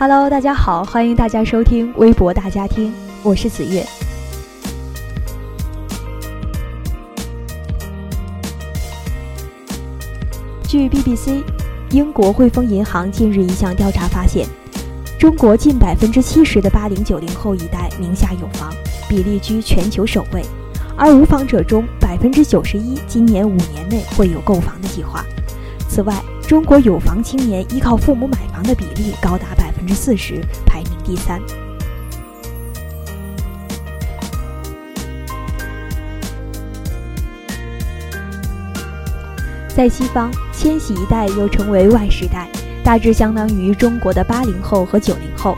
Hello，大家好，欢迎大家收听微博大家庭，我是子月。据 BBC，英国汇丰银行近日一项调查发现，中国近百分之七十的八零九零后一代名下有房，比例居全球首位，而无房者中百分之九十一今年五年内会有购房的计划。此外，中国有房青年依靠父母买房的比例高达百分之四十，排名第三。在西方，千禧一代又称为 Y 时代，大致相当于中国的八零后和九零后。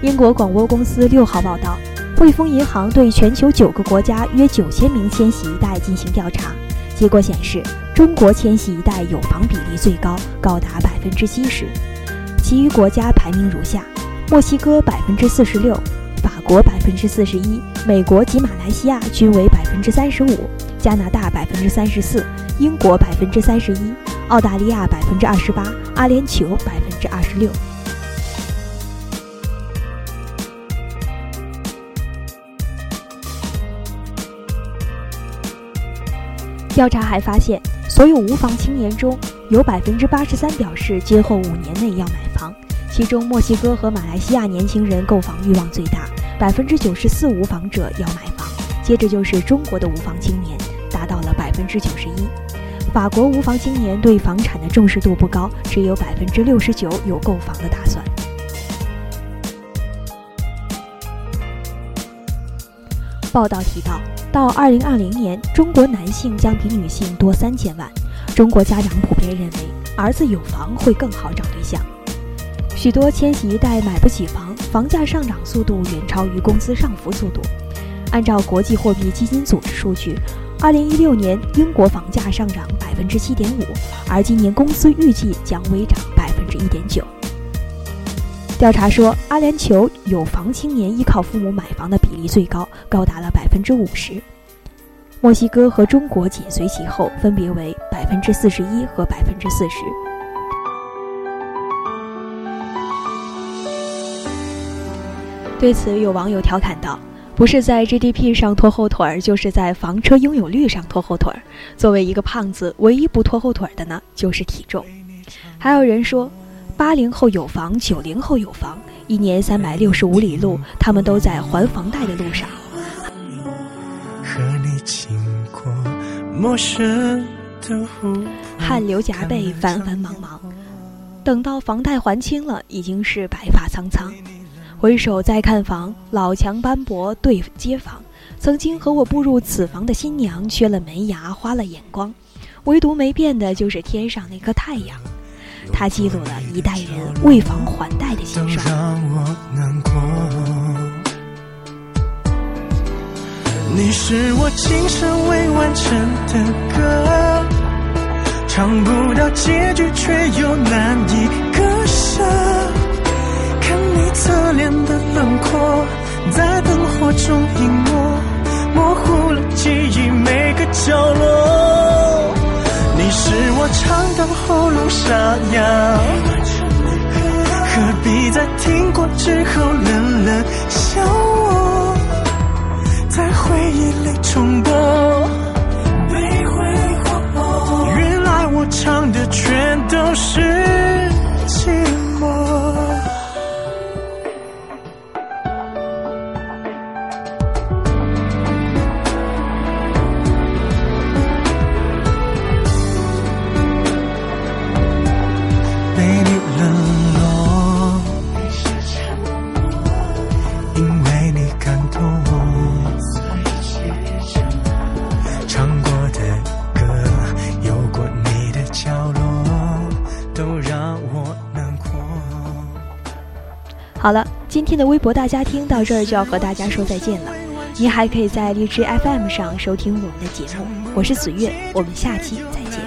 英国广播公司六号报道，汇丰银行对全球九个国家约九千名千禧一代进行调查。结果显示，中国千禧一代有房比例最高，高达百分之七十。其余国家排名如下：墨西哥百分之四十六，法国百分之四十一，美国及马来西亚均为百分之三十五，加拿大百分之三十四，英国百分之三十一，澳大利亚百分之二十八，阿联酋百分之二十六。调查还发现，所有无房青年中有百分之八十三表示今后五年内要买房，其中墨西哥和马来西亚年轻人购房欲望最大，百分之九十四无房者要买房，接着就是中国的无房青年，达到了百分之九十一。法国无房青年对房产的重视度不高，只有百分之六十九有购房的打算。报道提到。到二零二零年，中国男性将比女性多三千万。中国家长普遍认为，儿子有房会更好找对象。许多千禧一代买不起房，房价上涨速度远超于工资上浮速度。按照国际货币基金组织数据，二零一六年英国房价上涨百分之七点五，而今年公司预计将微涨百分之一点九。调查说，阿联酋有房青年依靠父母买房的比例最高，高达了百分之五十。墨西哥和中国紧随其后，分别为百分之四十一和百分之四十。对此，有网友调侃道：“不是在 GDP 上拖后腿儿，就是在房车拥有率上拖后腿儿。作为一个胖子，唯一不拖后腿的呢，就是体重。”还有人说。八零后有房，九零后有房，一年三百六十五里路，他们都在还房贷的路上。汗流浃背，繁繁忙忙，等到房贷还清了，已经是白发苍苍。回首再看房，老墙斑驳对街坊，曾经和我步入此房的新娘，缺了门牙，花了眼光，唯独没变的就是天上那颗太阳。它记录了一代人为房还贷的辛酸。你是我今生未完成的歌，唱不到结局却又难以割舍。看你侧脸的轮廓，在灯火中隐没，模糊了记忆每个角落。你是我唱到喉咙沙哑，何必在听过之后冷冷笑，一里冲动被回忆活原来我唱的全都是寂寞。被你冷好了，今天的微博大家听到这儿就要和大家说再见了。你还可以在荔枝 FM 上收听我们的节目，我是子月，我们下期再见。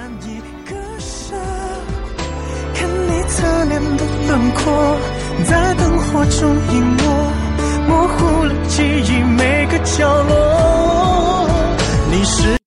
侧脸的轮廓，在灯火中隐没，模糊了记忆每个角落。你是。